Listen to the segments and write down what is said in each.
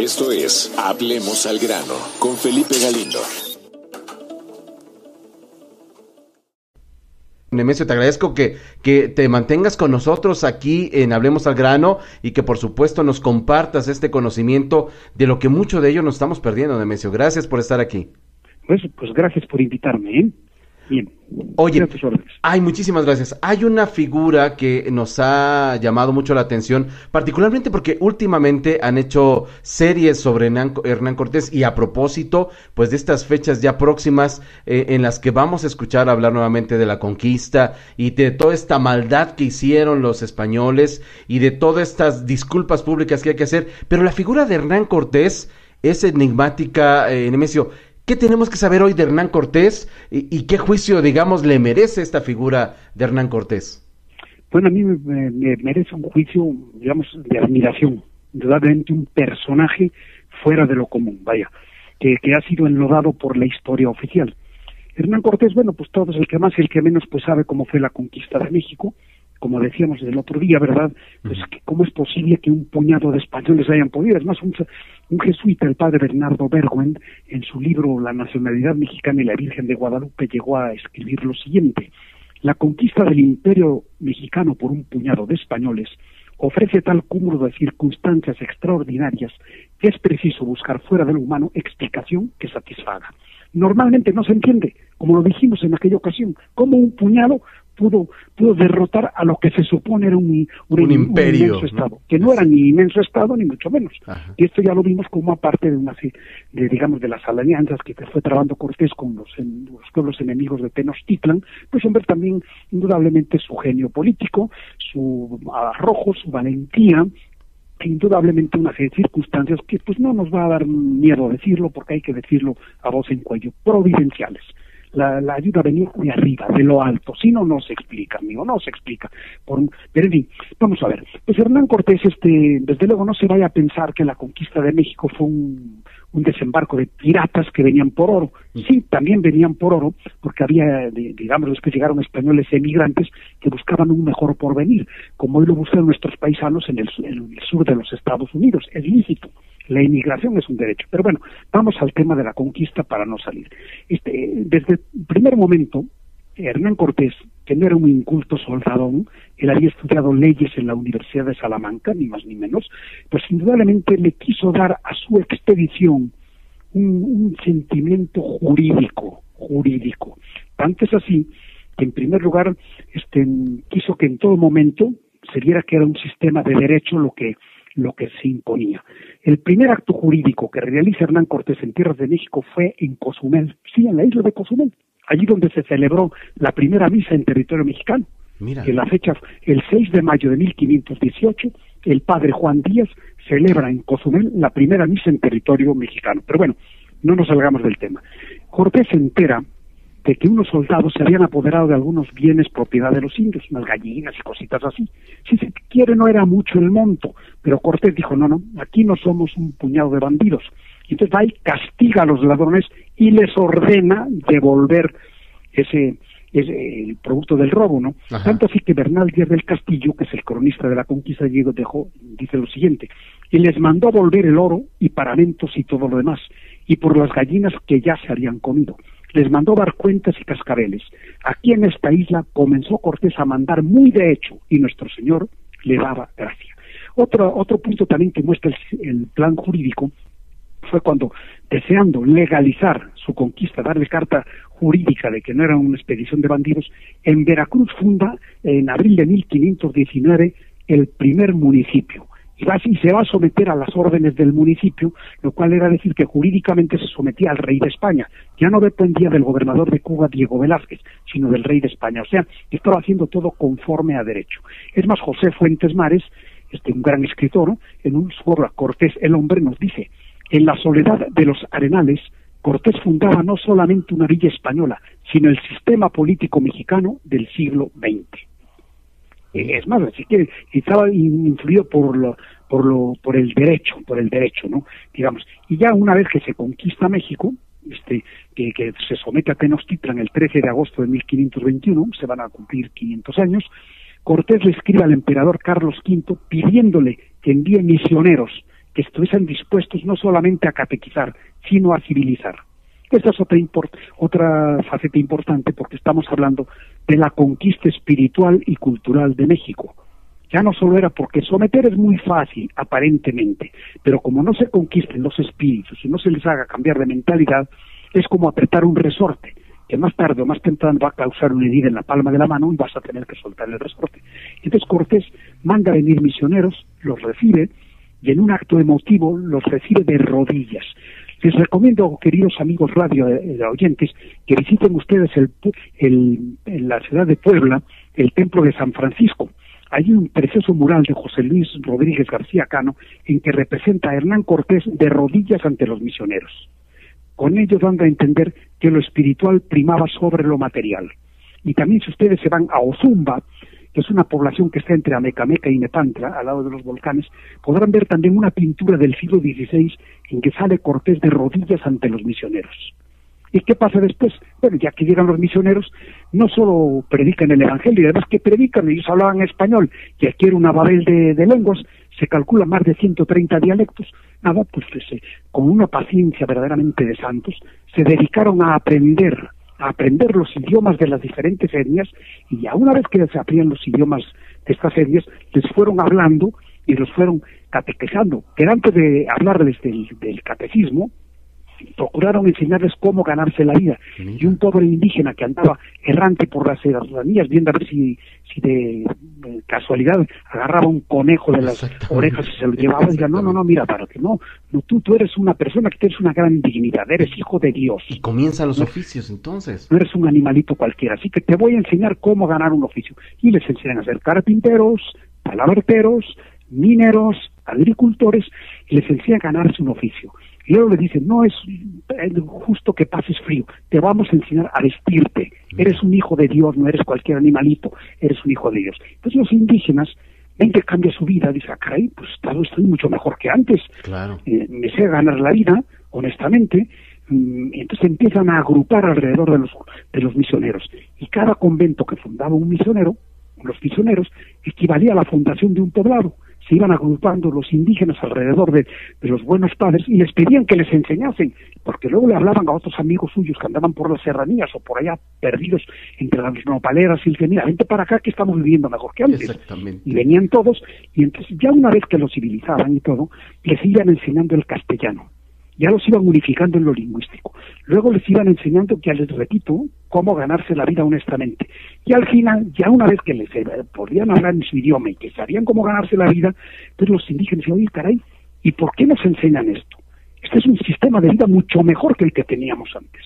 Esto es Hablemos al grano con Felipe Galindo. Nemesio, te agradezco que, que te mantengas con nosotros aquí en Hablemos al Grano y que por supuesto nos compartas este conocimiento de lo que mucho de ello nos estamos perdiendo, Nemesio. Gracias por estar aquí. Pues, pues gracias por invitarme. ¿eh? Bien. Oye, hay muchísimas gracias. Hay una figura que nos ha llamado mucho la atención, particularmente porque últimamente han hecho series sobre Hernán Cortés y a propósito, pues de estas fechas ya próximas eh, en las que vamos a escuchar hablar nuevamente de la conquista y de toda esta maldad que hicieron los españoles y de todas estas disculpas públicas que hay que hacer. Pero la figura de Hernán Cortés es enigmática, eh, Nemesio. ¿Qué tenemos que saber hoy de Hernán Cortés y, qué juicio, digamos, le merece esta figura de Hernán Cortés? Bueno, a mí me, merece un juicio, digamos, de admiración, indudablemente un personaje fuera de lo común, vaya, que, que ha sido enlodado por la historia oficial. Hernán Cortés, bueno, pues todos, el que más y el que menos, pues sabe cómo fue la conquista de México, como decíamos el otro día, ¿verdad? Pues cómo es posible que un puñado de españoles hayan podido. Es más, un, jesuita, el padre Bernardo Berguen, en su libro La nacionalidad mexicana y la Virgen de Guadalupe, llegó a escribir lo siguiente. La conquista del imperio mexicano por un puñado de españoles ofrece tal cúmulo de circunstancias extraordinarias que es preciso buscar fuera de lo humano explicación que satisfaga. Normalmente no se entiende, como lo dijimos en aquella ocasión, cómo un puñado pudo, pudo derrotar a lo que se supone era un, un, imperio, inmenso Estado, que no era ni inmenso Estado ni mucho menos. Y esto ya lo vimos como aparte de una de, digamos, de las alianzas que fue trabando Cortés con los, los pueblos enemigos de Tenochtitlan, pues ver también indudablemente su genio político, su arrojo, su valentía, indudablemente una serie de circunstancias que pues no nos va a dar miedo decirlo porque hay que decirlo a voz en cuello, providenciales la, la, ayuda venía de arriba, de lo alto, si no, no se explica, amigo, no se explica. Por, pero en fin, vamos a ver, pues Hernán Cortés, este, desde luego no se vaya a pensar que la conquista de México fue un, un desembarco de piratas que venían por oro. Sí, también venían por oro, porque había, digamos, después llegaron españoles emigrantes que buscaban un mejor porvenir, como hoy lo buscan nuestros paisanos en el, en el sur de los Estados Unidos. Es lícito la inmigración es un derecho. Pero bueno, vamos al tema de la conquista para no salir. Este, desde el primer momento, Hernán Cortés, que no era un inculto soldadón, él había estudiado leyes en la Universidad de Salamanca, ni más ni menos, pues indudablemente le quiso dar a su expedición un, sentimiento jurídico, jurídico. Tanto es así que en primer lugar este, quiso que en todo momento se viera que era un sistema de derecho lo que lo que se imponía. El primer acto jurídico que realiza Hernán Cortés en tierras de México fue en Cozumel, sí, en la isla de Cozumel, allí donde se celebró la primera misa en territorio mexicano. Mira. En la fecha, el 6 de mayo de 1518, el padre Juan Díaz celebra en Cozumel la primera misa en territorio mexicano. Pero bueno, no nos salgamos del tema. Cortés se entera de que unos soldados se habían apoderado de algunos bienes propiedad de los indios, unas gallinas y cositas así. Si se quiere no era mucho el monto, pero Cortés dijo, no, no, aquí no somos un puñado de bandidos. Y entonces va y castiga a los ladrones y les ordena devolver ese, ese el producto del robo, ¿no? Tanto así que Bernal Díaz del Castillo, que es el cronista de la conquista de dejó, dice lo siguiente, y les mandó volver el oro y paramentos y todo lo demás, y por las gallinas que ya se habían comido les mandó dar cuentas y cascabeles. Aquí en esta isla comenzó Cortés a mandar muy de hecho y nuestro Señor le daba gracia. Otro, otro punto también que muestra el, plan jurídico fue cuando, deseando legalizar su conquista, darle carta jurídica de que no era una expedición de bandidos, en Veracruz funda en abril de 1519 el primer municipio, y, se va a someter a las órdenes del municipio, lo cual era decir que jurídicamente se sometía al rey de España. Ya no dependía del gobernador de Cuba, Diego Velázquez, sino del rey de España. O sea, estaba haciendo todo conforme a derecho. Es más, José Fuentes Mares, este, un gran escritor, en un su obra Cortés el hombre nos dice, en la soledad de los arenales, Cortés fundaba no solamente una villa española, sino el sistema político mexicano del siglo XX. Eh, es más, así que estaba influido por lo, por lo, por el derecho, por el derecho, ¿no? Digamos. Y ya una vez que se conquista México, este, que, que se somete a Tenochtitlan el 13 de agosto de 1521, se van a cumplir 500 años, Cortés le escribe al emperador Carlos V pidiéndole que envíe misioneros que estuviesen dispuestos no solamente a catequizar, sino a civilizar. Esta es otra, otra faceta importante porque estamos hablando de la conquista espiritual y cultural de México. Ya no solo era porque someter es muy fácil, aparentemente, pero como no se conquisten los espíritus y no se les haga cambiar de mentalidad, es como apretar un resorte, que más tarde o más temprano va a causar una herida en la palma de la mano y vas a tener que soltar el resorte. Entonces Cortés manda a venir misioneros, los recibe, y en un acto emotivo los recibe de rodillas. Les recomiendo, queridos amigos radio eh, oyentes, que visiten ustedes el, en la ciudad de Puebla el templo de San Francisco. Hay un precioso mural de José Luis Rodríguez García Cano en que representa a Hernán Cortés de rodillas ante los misioneros. Con ello dando a entender que lo espiritual primaba sobre lo material. Y también si ustedes se van a Ozumba, que es una población que está entre Amecameca y Nepantra, al lado de los volcanes, podrán ver también una pintura del siglo XVI en que sale Cortés de rodillas ante los misioneros. ¿Y qué pasa después? Bueno, ya que llegan los misioneros, no solo predican el Evangelio, además que predican, ellos hablaban español, y aquí era una babel de, lenguas, se calcula más de 130 dialectos, nada, pues, pues con una paciencia verdaderamente de santos, se dedicaron a aprender aprender los idiomas de las diferentes etnias y ya una vez que se aprendían los idiomas de estas etnias, les fueron hablando y los fueron catequizando. Que antes de hablarles del, del catecismo, procuraron enseñarles cómo ganarse la vida. Y un pobre indígena que andaba errante por las serranías, viendo a ver si, si de, casualidad agarraba un conejo de las orejas y se lo llevaba, y no, no, no, mira, para que no, no tú, tú eres una persona que tienes una gran dignidad, eres hijo de Dios. Y comienzan los oficios entonces. No eres un animalito cualquiera, así que te voy a enseñar cómo ganar un oficio. Y les enseñan a ser carpinteros, palaberteros, mineros, agricultores, y les enseñan a ganarse un oficio. Y luego le dicen, no es justo que pases frío, te vamos a enseñar a vestirte. Eres un hijo de Dios, no eres cualquier animalito, eres un hijo de Dios. Entonces los indígenas ven que cambia su vida, dicen, ah, caray, pues estoy mucho mejor que antes. Claro. Eh, me sé ganar la vida, honestamente. Mm, entonces empiezan a agrupar alrededor de los, de los misioneros. Y cada convento que fundaba un misionero, los misioneros, equivalía a la fundación de un poblado se iban agrupando los indígenas alrededor de, los buenos padres y les pedían que les enseñasen, porque luego le hablaban a otros amigos suyos que andaban por las serranías o por allá perdidos entre las nopaleras y el mira, vente para acá que estamos viviendo mejor que antes. Y venían todos y entonces ya una vez que los civilizaban y todo, les iban enseñando el castellano ya los iban unificando en lo lingüístico. Luego les iban enseñando, ya les repito, cómo ganarse la vida honestamente. Y al final, ya una vez que les eh, podían hablar en su idioma y que sabían cómo ganarse la vida, pues los indígenas decían, oye, caray, ¿y por qué nos enseñan esto? Este es un sistema de vida mucho mejor que el que teníamos antes.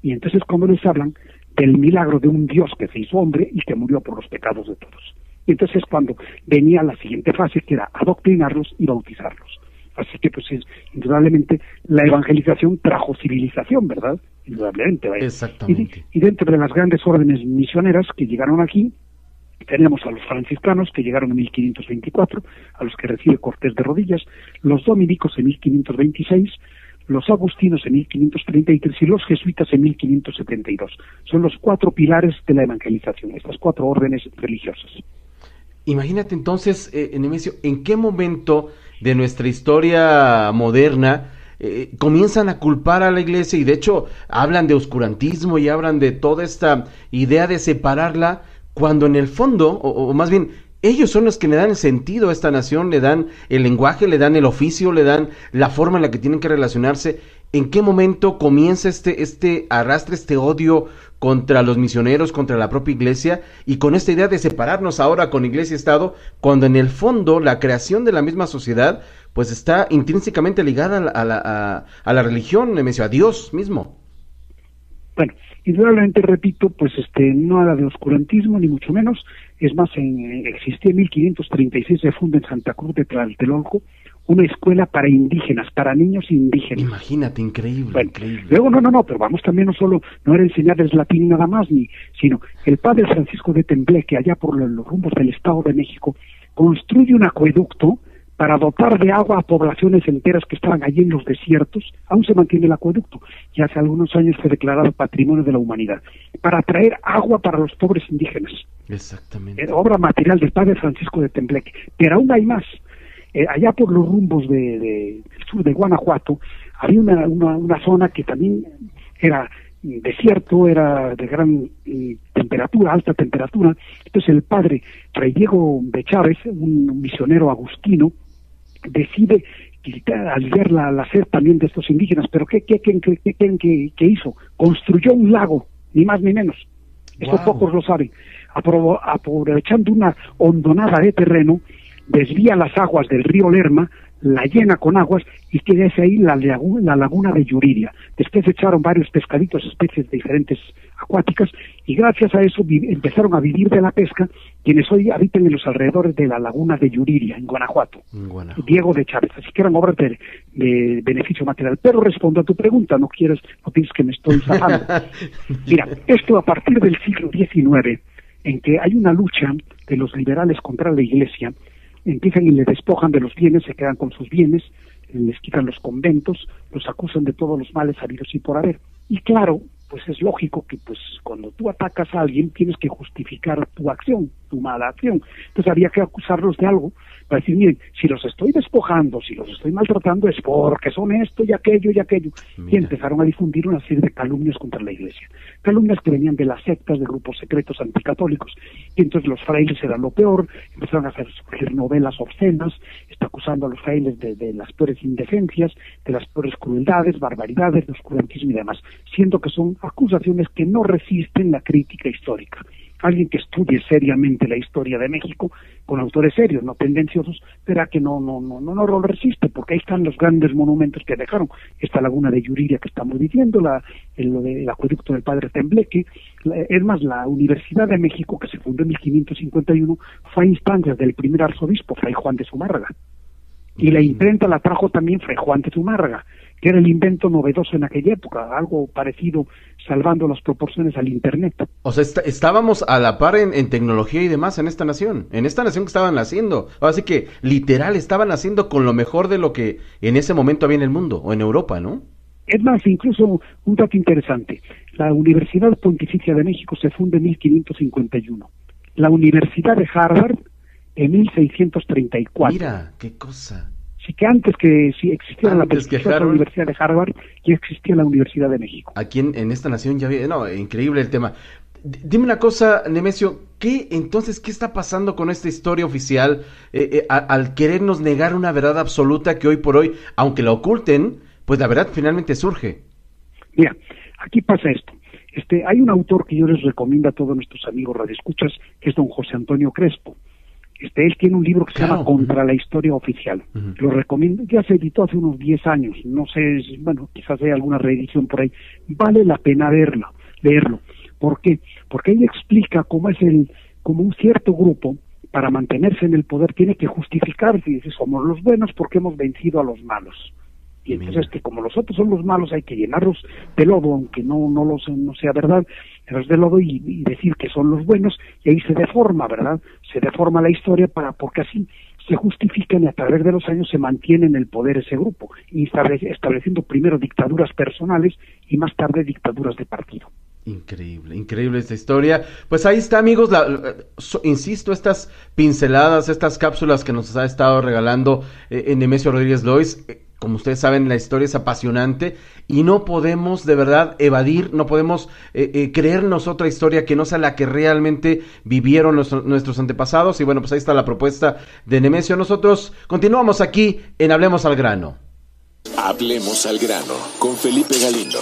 Y entonces cuando les hablan del milagro de un Dios que se hizo hombre y que murió por los pecados de todos. Y entonces cuando venía la siguiente fase, que era adoctrinarlos y bautizarlos. Así que, pues, es, indudablemente, la evangelización trajo civilización, ¿verdad? Indudablemente. Exactamente. Y, dentro de las grandes órdenes misioneras que llegaron aquí, tenemos a los franciscanos que llegaron en 1524, a los que recibe Cortés de rodillas, los dominicos en 1526, los agustinos en 1533 y los jesuitas en 1572. Son los cuatro pilares de la evangelización, estas cuatro órdenes religiosas. Imagínate entonces, eh, Nemesio, ¿en qué momento de nuestra historia moderna eh, comienzan a culpar a la iglesia y de hecho hablan de oscurantismo y hablan de toda esta idea de separarla cuando en el fondo, o, más bien ellos son los que le dan el sentido a esta nación, le dan el lenguaje, le dan el oficio, le dan la forma en la que tienen que relacionarse. ¿En qué momento comienza este, este arrastre, este odio contra los misioneros, contra la propia iglesia y con esta idea de separarnos ahora con iglesia y Estado, cuando en el fondo la creación de la misma sociedad pues está intrínsecamente ligada a la, a, la religión, a Dios mismo. Bueno, indudablemente repito, pues este no era de oscurantismo ni mucho menos, es más, en, existía en 1536 se funda en Santa Cruz de Tlatelolco una escuela para indígenas, para niños indígenas. Imagínate, increíble, increíble. Luego, no, no, no, pero vamos también no solo, no era enseñarles latín nada más, ni, sino el padre Francisco de Tembleque, allá por los rumbos del Estado de México, construye un acueducto para dotar de agua a poblaciones enteras que estaban allí en los desiertos, aún se mantiene el acueducto, y hace algunos años fue declarado Patrimonio de la Humanidad, para traer agua para los pobres indígenas. Exactamente. Era obra material del padre Francisco de Tembleque. Pero aún hay más eh, allá por los rumbos de, del sur de Guanajuato, había una, una, zona que también era desierto, era de gran eh, temperatura, alta temperatura. Entonces el padre Fray Diego de Chávez, un misionero agustino, decide aliviar la, la sed también de estos indígenas. Pero ¿qué creen que, que, hizo? Construyó un lago, ni más ni menos. Eso pocos lo saben. aprovechando una hondonada de terreno, desvía las aguas del río Lerma la llena con aguas y queda ahí la, la laguna de Yuriria. Después echaron varios pescaditos, especies diferentes acuáticas, y gracias a eso empezaron a vivir de la pesca quienes hoy habitan en los alrededores de la laguna de Yuriria, en Guanajuato. Diego de Chávez. Así que eran obras de, beneficio material. Pero respondo a tu pregunta, no quieres, no pienses que me estoy zafando. Mira, esto a partir del siglo XIX, en que hay una lucha de los liberales contra la Iglesia, empiezan y le despojan de los bienes, se quedan con sus bienes, les quitan los conventos, los acusan de todos los males habidos y por haber. Y claro, pues es lógico que pues cuando tú atacas a alguien tienes que justificar tu acción, tu mala acción. Entonces había que acusarlos de algo para decir, miren, si los estoy despojando, si los estoy maltratando es porque son esto y aquello y aquello. Y empezaron a difundir una serie de calumnias contra la iglesia. Calumnias que venían de las sectas, de grupos secretos anticatólicos. Y entonces los frailes eran lo peor, empezaron a hacer surgir novelas obscenas, está acusando a los frailes de, de las peores indecencias, de las peores crueldades, barbaridades, de oscurantismo y demás, siendo que son acusaciones que no resisten la crítica histórica alguien que estudie seriamente la historia de México con autores serios, no tendenciosos, verá que no, no, no, no, no lo resiste, porque ahí están los grandes monumentos que dejaron. Esta laguna de Yuriria que estamos diciendo, la, el, acueducto del padre Tembleque, es más, la Universidad de México, que se fundó en 1551, fue a instancias del primer arzobispo, Fray Juan de Zumárraga. Y la imprenta la trajo también Fray Juan de Zumárraga que era el invento novedoso en aquella época, algo parecido, salvando las proporciones al Internet. O sea, estábamos a la par en, tecnología y demás en esta nación, en esta nación que estaban haciendo. Así que, literal, estaban haciendo con lo mejor de lo que en ese momento había en el mundo, o en Europa, ¿no? Es más, incluso un dato interesante. La Universidad Pontificia de México se funda en 1551. La Universidad de Harvard en 1634. Mira, qué cosa. Así que antes que si existiera la, Universidad de Harvard, ya existía la Universidad de México. Aquí en, esta nación ya había, no, increíble el tema. dime una cosa, Nemesio, ¿qué entonces qué está pasando con esta historia oficial eh, eh, al querernos negar una verdad absoluta que hoy por hoy, aunque la oculten, pues la verdad finalmente surge? Mira, aquí pasa esto. Este, hay un autor que yo les recomiendo a todos nuestros amigos radioescuchas, que es don José Antonio Crespo. Este, él tiene un libro que se llama Contra la Historia Oficial. Lo recomiendo, ya se editó hace unos 10 años, no sé, bueno, quizás hay alguna reedición por ahí. Vale la pena verlo, leerlo. ¿Por qué? Porque ahí explica cómo es el, como un cierto grupo, para mantenerse en el poder, tiene que justificar si somos los buenos porque hemos vencido a los malos. Y entonces que como los otros son los malos hay que llenarlos de lodo, aunque no, no, los, no sea verdad, llenarlos de lodo y, decir que son los buenos, y ahí se deforma, ¿verdad? Se deforma la historia para, porque así se justifican y a través de los años se mantiene en el poder ese grupo, estableciendo primero dictaduras personales y más tarde dictaduras de partido. Increíble, increíble esta historia. Pues ahí está, amigos. insisto, estas pinceladas, estas cápsulas que nos ha estado regalando eh, Nemesio Rodríguez Lois. Eh, como ustedes saben, la historia es apasionante y no podemos de verdad evadir, no podemos eh, eh, creernos otra historia que no sea la que realmente vivieron nuestros antepasados. Y bueno, pues ahí está la propuesta de Nemesio. Nosotros continuamos aquí en Hablemos al Grano. Hablemos al Grano con Felipe Galindo.